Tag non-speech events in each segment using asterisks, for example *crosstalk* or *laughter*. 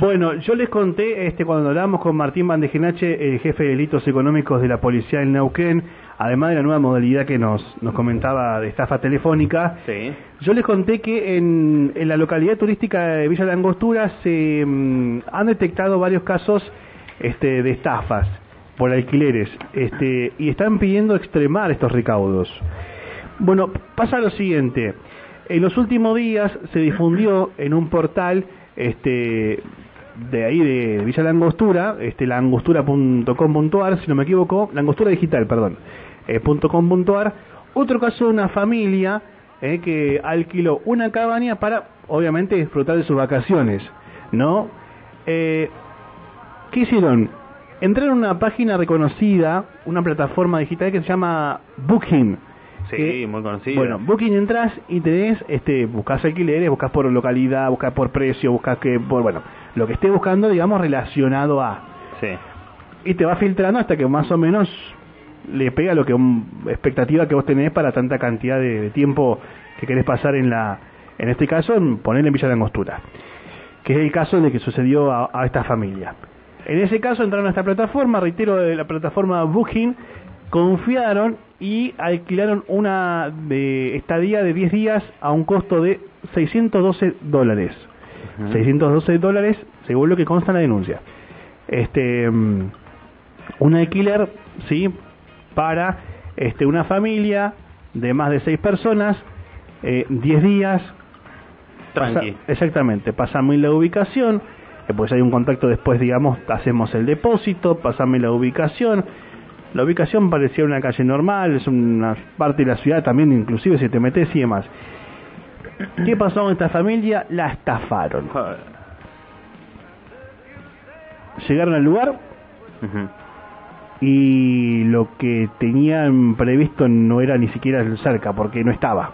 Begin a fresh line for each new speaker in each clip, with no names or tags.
Bueno, yo les conté este cuando hablamos con Martín Bandejenache, el jefe de delitos económicos de la policía en Neuquén, además de la nueva modalidad que nos, nos comentaba de estafa telefónica,
Sí.
yo les conté que en, en la localidad turística de Villa La Angostura se mm, han detectado varios casos este, de estafas por alquileres este, y están pidiendo extremar estos recaudos. Bueno, pasa lo siguiente. En los últimos días se difundió en un portal este, de ahí de Villa La Angostura, este, laangostura.com.ar, si no me equivoco, la angostura digital, perdón, eh, .com.ar, otro caso de una familia eh, que alquiló una cabaña para, obviamente, disfrutar de sus vacaciones, ¿no? Eh, ¿Qué hicieron? Entraron a una página reconocida, una plataforma digital que se llama Booking.
Sí,
que-
muy conocido.
Bueno, Booking entras y tenés, este, buscas alquileres, buscas por localidad, buscas por precio, buscas que, por, bueno, lo que estés buscando, digamos, relacionado a.
Sí.
Y te va filtrando hasta que más o menos le pega lo que un, expectativa que vos tenés para tanta cantidad de, de tiempo que querés pasar en la, en este caso, en poner en Villa de Angostura, que es el caso de que sucedió a, a esta familia. En ese caso entraron a esta plataforma, reitero, de la plataforma Booking, confiaron y alquilaron una de estadía de 10 días a un costo de 612 dólares.
Ujú.
612 dólares, según lo que consta en la denuncia. Este, mm, un alquiler, sí, para este, una familia de más de 6 personas, eh, 10 días.
Tranqui.
Pasa- exactamente, pasame la ubicación, eh, pues hay un contacto después, digamos, hacemos el depósito, pasame la ubicación. La ubicación parecía una calle normal, es una parte de la ciudad también, inclusive si te metes y demás. ¿Qué pasó con esta familia? La estafaron. Llegaron al lugar y lo que tenían previsto no era ni siquiera cerca, porque no estaba.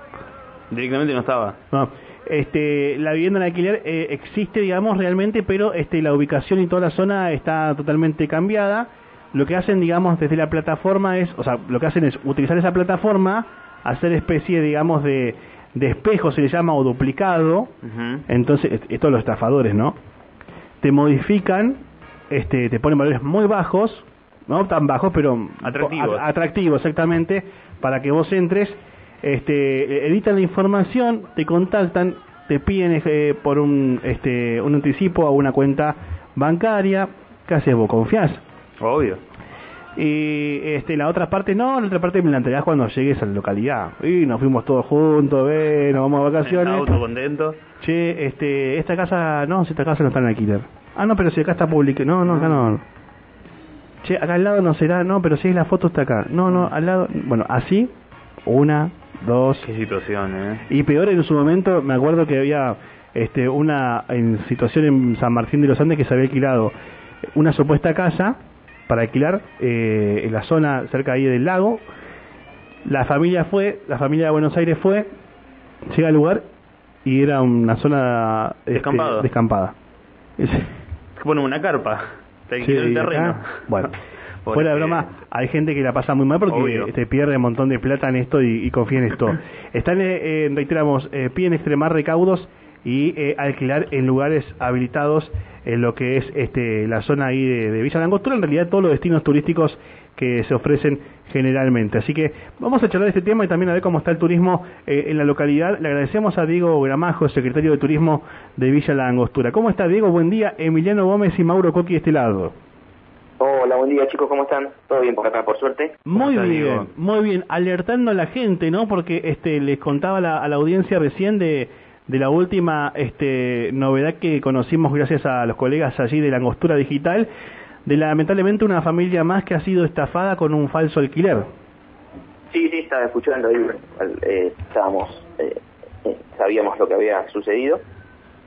Directamente no estaba.
No, este, la vivienda en alquiler eh, existe, digamos, realmente, pero este, la ubicación y toda la zona está totalmente cambiada. Lo que hacen, digamos, desde la plataforma es, o sea, lo que hacen es utilizar esa plataforma, hacer especie, digamos, de, de espejo, se le llama, o duplicado. Entonces, est- esto los estafadores, ¿no? Te modifican, este, te ponen valores muy bajos, no tan bajos, pero
Atractivos.
a- atractivos, exactamente, para que vos entres, este, editan la información, te contactan, te piden eh, por un, este, un anticipo a una cuenta bancaria, ¿qué haces vos? ¿Confías?
Obvio.
Y este, la otra parte no, la otra parte me la entregás cuando llegues a la localidad. Y nos fuimos todos juntos, ve, nos vamos a vacaciones.
auto contento.
Che, este, esta casa, no, si esta casa no está en alquiler. Ah, no, pero si acá está pública. No, no, acá no. Che, acá al lado no será, no, pero si es la foto está acá. No, no, al lado. Bueno, así, una, dos.
Qué situación, eh.
Y peor en su momento, me acuerdo que había este, una en situación en San Martín de los Andes que se había alquilado una supuesta casa para alquilar eh, en la zona cerca ahí del lago. La familia fue, la familia de Buenos Aires fue, llega al lugar y era una zona este, descampada.
Ponen una carpa. Te
Sí,
el
acá,
terreno.
Bueno, *laughs* fuera de broma, hay gente que la pasa muy mal porque
Obvio.
te pierde un montón de plata en esto y, y confía en esto. *laughs* Están, eh, reiteramos, eh, piden extremar recaudos y eh, alquilar en lugares habilitados en lo que es este la zona ahí de, de Villa Langostura, en realidad todos los destinos turísticos que se ofrecen generalmente. Así que vamos a charlar de este tema y también a ver cómo está el turismo eh, en la localidad. Le agradecemos a Diego Gramajo, secretario de Turismo de Villa La Angostura. ¿Cómo está Diego? Buen día. Emiliano Gómez y Mauro Coqui de este lado.
Hola, buen día chicos, ¿cómo están? ¿Todo bien por acá, por suerte?
Muy
está,
bien,
Diego?
muy bien, alertando a la gente, ¿no? Porque este les contaba la- a la audiencia recién de, de la última este, novedad que conocimos gracias a los colegas allí de la Angostura Digital, de lamentablemente una familia más que ha sido estafada con un falso alquiler.
Sí, sí, estaba escuchando ahí, eh, estábamos, eh, eh, sabíamos lo que había sucedido.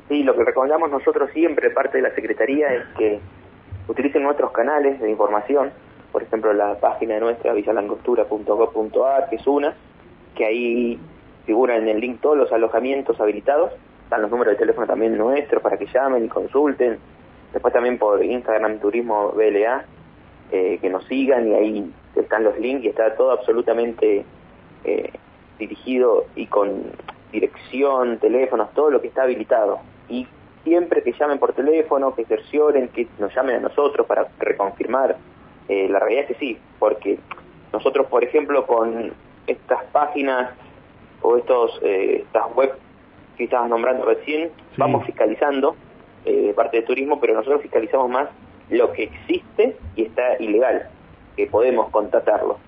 Y lo que recomendamos nosotros siempre, parte de la Secretaría, es que utilicen nuestros canales de información, por ejemplo la página nuestra, villalangostura.gov.ar, que es una, que ahí figuran en el link todos los alojamientos habilitados, están los números de teléfono también nuestros para que llamen y consulten, después también por Instagram Turismo BLA, eh, que nos sigan y ahí están los links y está todo absolutamente eh, dirigido y con dirección, teléfonos, todo lo que está habilitado. Y siempre que llamen por teléfono, que cercioren, que nos llamen a nosotros para reconfirmar. Eh, la realidad es que sí, porque nosotros, por ejemplo, con estas páginas o estos eh, estas web que estabas nombrando recién,
Sí.
vamos fiscalizando eh, parte de turismo, pero nosotros fiscalizamos más lo que existe y está ilegal, que podemos contratarlo.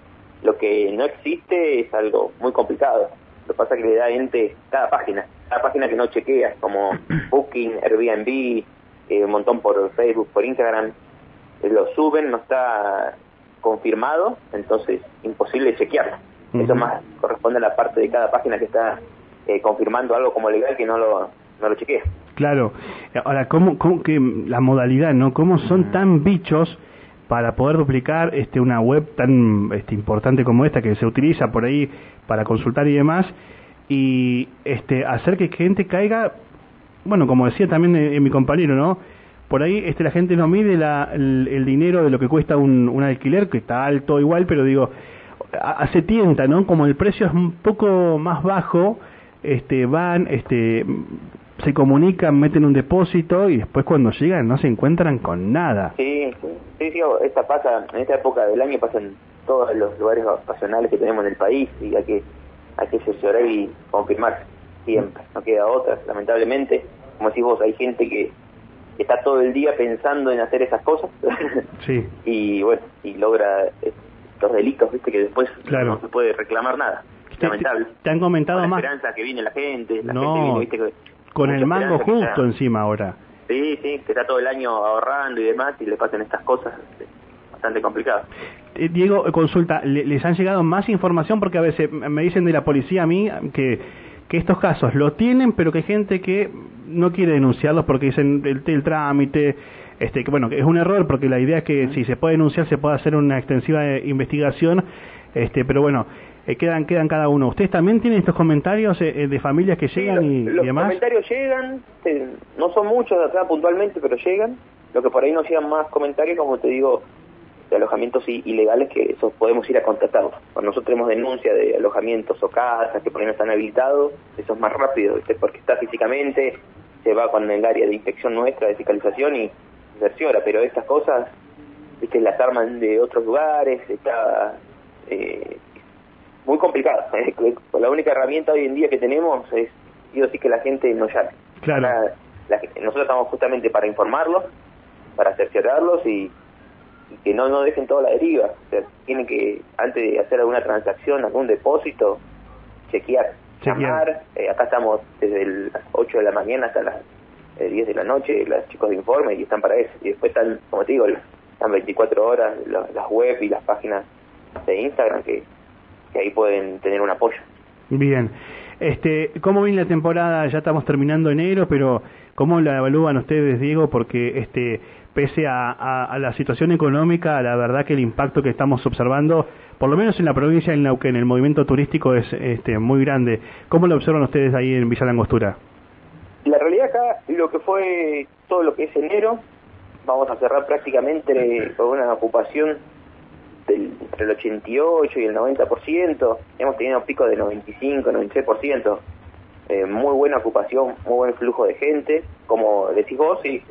Lo que no existe es algo muy complicado. Lo que pasa es que le da ente cada página, cada página que no chequeas, como *clears throat* Booking, Airbnb, eh, un montón por Facebook, por Instagram, eh, lo suben, no está confirmado, entonces imposible chequearlo. Eso más corresponde a la parte de cada página que está eh, confirmando algo como legal que no lo, no lo chequea.
Claro. Ahora, ¿cómo, cómo que la modalidad, no? ¿Cómo son tan bichos para poder duplicar este una web tan este, importante como esta que se utiliza por ahí para consultar y demás y este hacer que gente caiga, bueno, como decía también eh, mi compañero, ¿no? Por ahí este la gente no mide la, el, el dinero de lo que cuesta un, un alquiler, que está alto igual, pero digo, se tienta, ¿no? Como el precio es un poco más bajo, este van, este se comunican, meten un depósito y después cuando llegan no se encuentran con nada.
Sí, sí, sí, esta pasa, en esta época del año pasan todos los lugares vacacionales que tenemos en el país y hay que, hay que cerciorar y confirmar siempre, no queda otra, lamentablemente. Como decís vos, hay gente que está todo el día pensando en hacer esas cosas
Sí, *laughs*
y bueno, y logra los delitos, viste, que después
Claro.
no se puede reclamar nada.
Te-
lamentable.
te, han comentado
Con la
más
esperanza que viene la gente, la
No,
gente viene, viste, que-
con el mango justo
está-
encima ahora.
Sí, sí, que está todo el año ahorrando y demás y le pasan estas cosas, es bastante complicado.
Eh, Diego, eh, consulta, ¿le- ¿les han llegado más información? Porque a veces me dicen de la policía a mí que, que estos casos lo tienen, pero que hay gente que no quiere denunciarlos porque dicen el, el trámite, este, que bueno, que es un error porque la idea es que si se puede denunciar se puede hacer una extensiva eh, investigación, este, pero bueno, eh, quedan quedan cada uno. ¿Ustedes también tienen estos comentarios eh, de familias que
Sí,
llegan
los,
y,
los
demás?
comentarios llegan, eh, no son muchos de acá puntualmente, pero llegan. Lo que por ahí nos llegan más comentarios, como te digo, de alojamientos ilegales que eso podemos ir a contratarlos. Cuando nosotros tenemos denuncia de alojamientos o casas que por ahí no están habilitados, eso es más rápido, ¿viste? porque está físicamente, se va con el área de inspección nuestra, de fiscalización y cerciora, pero estas cosas, viste, las arman de otros lugares, está eh, muy complicado. *laughs* la única herramienta hoy en día que tenemos es, sí o sí, que la gente nos llame.
Claro.
La- nosotros estamos justamente para informarlos, para cerciorarlos y, y que no no dejen toda la deriva. O sea, tienen que, antes de hacer alguna transacción, algún depósito, chequear,
Chequear.
llamar. Eh, acá estamos desde las 8 de la mañana hasta las eh, 10 de la noche, los chicos de informe, y están para eso. Y después están, como te digo, están 24 horas la- las web y las páginas de Instagram que, que ahí pueden tener un apoyo.
Bien. Este, ¿Cómo viene la temporada? Ya estamos terminando enero, pero ¿cómo la evalúan ustedes, Diego? Porque este, pese a, a- a la situación económica, la verdad que el impacto que estamos observando, por lo menos en la provincia de Neuquén, el movimiento turístico es este, muy grande. ¿Cómo lo observan ustedes ahí en Villa Langostura?
La realidad lo que fue todo lo que es enero, vamos a cerrar prácticamente con una ocupación del, entre el 88 y el 90%, hemos tenido un pico de 95, 96%, eh, muy buena ocupación, muy buen flujo de gente, como decís vos, sí,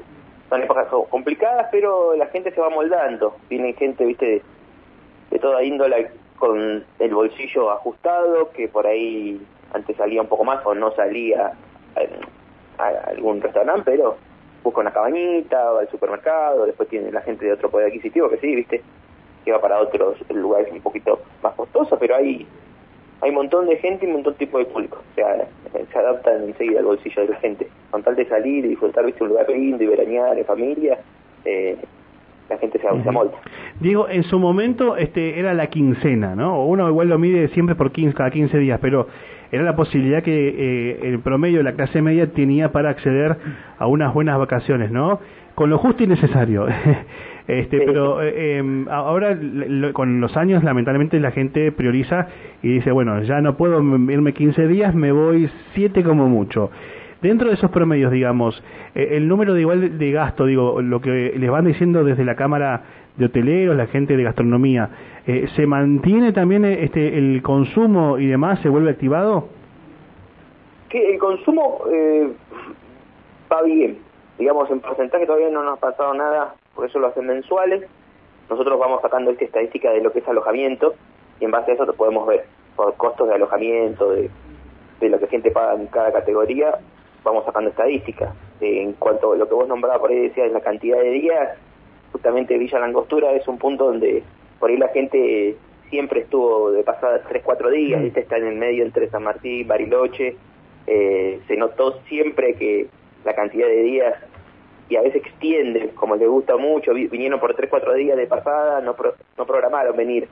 son épocas co- complicadas, pero la gente se va moldando, viene gente, viste, de, de toda índole con el bolsillo ajustado, que por ahí antes salía un poco más o no salía eh, a, algún restaurante, pero busca una cabañita, va al supermercado, después tiene la gente de otro poder adquisitivo que sí, viste, que va para otros lugares un poquito más costosos, pero hay hay un montón de gente y un montón de tipo de público, o sea, se adaptan enseguida al bolsillo de la gente, con tal de salir y disfrutar, viste, un lugar lindo y veranear en familia, eh, la gente se, se amolda.
Diego, en su momento este, era la quincena, ¿no? Uno igual lo mide siempre por 15, cada 15 días, pero era la posibilidad que eh, el promedio de la clase media tenía para acceder a unas buenas vacaciones, ¿no? Con lo justo y necesario. *laughs* este, pero eh, em, ahora lo- con los años lamentablemente la gente prioriza y dice, bueno, ya no puedo irme 15 días, me voy 7 como mucho. Dentro de esos promedios, digamos, eh, el número de igual de gasto, digo, lo que les van diciendo desde la Cámara de Hoteleros, la gente de gastronomía, eh, ¿se mantiene también eh, este el consumo y demás? ¿Se vuelve activado?
que el consumo eh, va bien, digamos, en porcentaje todavía no nos ha pasado nada, por eso lo hacen mensuales. Nosotros vamos sacando esta estadística de lo que es alojamiento y en base a eso te podemos ver por costos de alojamiento, de, de lo que gente paga en cada categoría, vamos sacando estadísticas. Eh, en cuanto a lo que vos nombrabas por ahí decías, la cantidad de días, justamente Villa Langostura es un punto donde por ahí la gente siempre estuvo de pasada 3, 4 días, ¿viste? está en el medio entre San Martín, Bariloche, eh, se notó siempre que la cantidad de días y a veces extienden, como les gusta mucho, vinieron por 3, 4 días de pasada, no, no programaron venir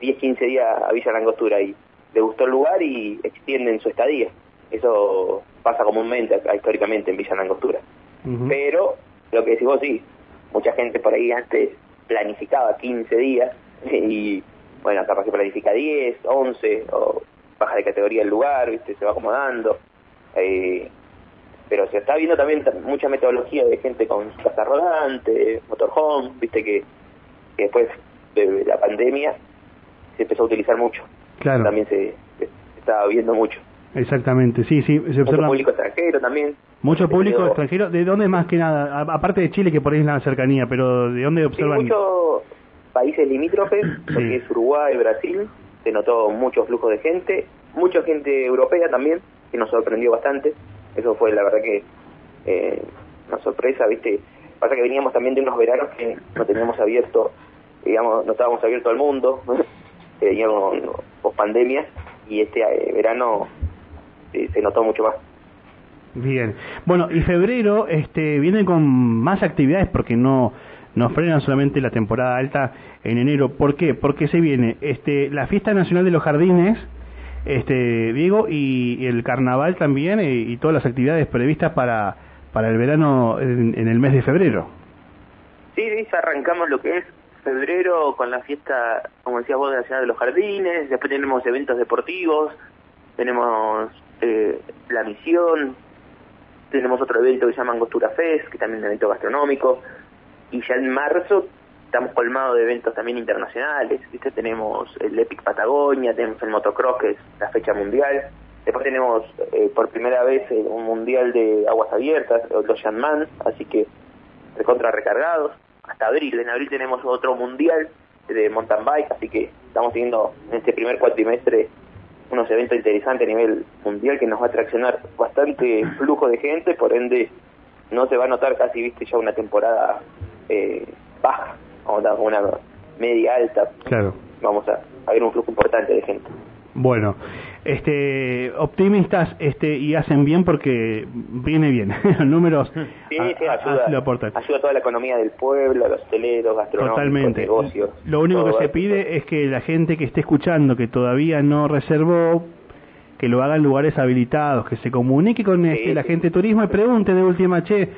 10, 15 días a Villa Langostura y le gustó el lugar y extienden su estadía. Eso pasa comúnmente históricamente en Villa Langostura. Pero lo que decís vos, sí, mucha gente por ahí antes planificaba 15 días *laughs* y bueno, capaz que planifica 10, 11 o baja de categoría el lugar, ¿viste? se va acomodando. Eh, pero se está viendo también mucha metodología de gente con casa rodante, motorhome, viste que, después de la pandemia se empezó a utilizar mucho.
Claro.
También se, se está viendo mucho.
Exactamente, sí, sí.
Se Mucho público extranjero también.
Mucho público extranjero. ¿De dónde más que nada? Aparte de Chile, que por ahí es la cercanía, pero ¿de dónde observan?
Sí, muchos países limítrofes, *clears throat* porque es Uruguay, Brasil, se notó mucho flujo de gente, mucha gente europea también, que nos sorprendió bastante. Eso fue la verdad que eh, una sorpresa, ¿viste? Pasa que veníamos también de unos veranos que no teníamos abierto, digamos, no estábamos abiertos al mundo, *laughs* veníamos post pandemia, y este eh, verano se notó mucho más.
Bien. Bueno, y febrero este viene con más actividades porque no no frenan solamente la temporada alta en enero. ¿Por qué? Porque se viene este la Fiesta Nacional de los Jardines, este Diego y, el carnaval también eh, y, todas las actividades previstas para para el verano en, el mes de febrero.
Sí, sí, arrancamos lo que es febrero con la fiesta, como decías vos, de la Ciudad de los Jardines, después tenemos eventos deportivos, tenemos eh, La Misión, tenemos otro evento que se llama Angostura Fest, que también es un evento gastronómico, y ya en marzo estamos colmados de eventos también internacionales, ¿viste? tenemos el Epic Patagonia, tenemos el Motocross, que es la fecha mundial, después tenemos eh, por primera vez eh, un mundial de aguas abiertas, los Man, así que recontra recargados, hasta abril, en abril tenemos otro mundial de mountain bike, así que estamos teniendo en este primer cuatrimestre unos eventos interesantes a nivel mundial que nos va a atraccionar bastante flujo de gente, por ende no se va a notar casi, viste, ya una temporada eh, baja, o una media alta.
Claro.
Vamos a, a ver un flujo importante de gente.
Bueno, este, optimistas este, y hacen bien porque viene bien. *laughs* Los números
sí, sí, ayuda, ayuda a toda la economía del pueblo, a los hoteleros, gastronómicos,
Totalmente.
negocios.
Lo único que se pide es que la gente que esté escuchando, que todavía no reservó, que lo haga en lugares habilitados, que se comunique con este, la gente de turismo y pregunte de última, che, eh,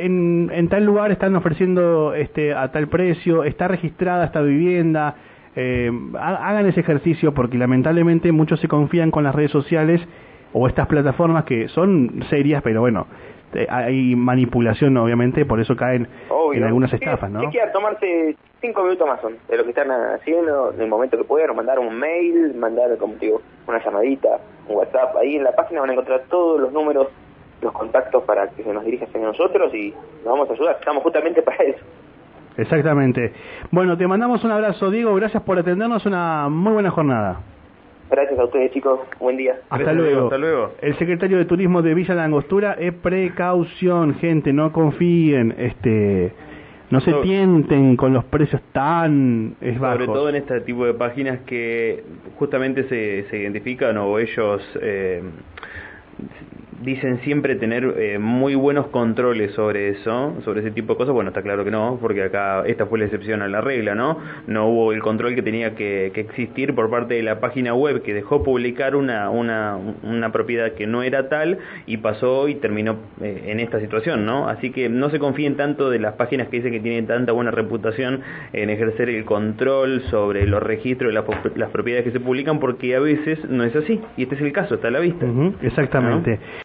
en, en tal lugar están ofreciendo este, a tal precio, está registrada esta vivienda, eh, hagan ese ejercicio porque lamentablemente muchos se confían con las redes sociales o estas plataformas que son serias, pero bueno, hay manipulación obviamente, por eso caen en algunas estafas, ¿no?
Si tomarse cinco minutos más de lo que están haciendo, en el momento que puedan, mandar un mail, mandar, como digo, una llamadita, un WhatsApp, ahí en la página van a encontrar todos los números, los contactos para que se nos dirijan a nosotros y nos vamos a ayudar, estamos justamente *laughs* para eso.
Exactamente. Bueno, te mandamos un abrazo, Diego. Gracias por atendernos. Una muy buena jornada.
Gracias a ustedes, chicos. Buen día.
Hasta luego. Hasta luego. El secretario de Turismo de Villa Langostura es precaución, gente. No confíen. Este. No se tienten con los precios tan es
Sobre todo en este tipo de páginas que justamente se, se identifican o ellos eh, dicen siempre tener eh, muy buenos controles sobre eso, sobre ese tipo de cosas. Bueno, está claro que no, porque acá esta fue la excepción a la regla, ¿no? No hubo el control que tenía que, existir por parte de la página web que dejó publicar una, una, una propiedad que no era tal y pasó y terminó eh, en esta situación, ¿no? Así que no se confíen tanto de las páginas que dicen que tienen tanta buena reputación en ejercer el control sobre los registros de las, propiedades que se publican, porque a veces no es así. Y este es el caso, está a la vista.
exactamente.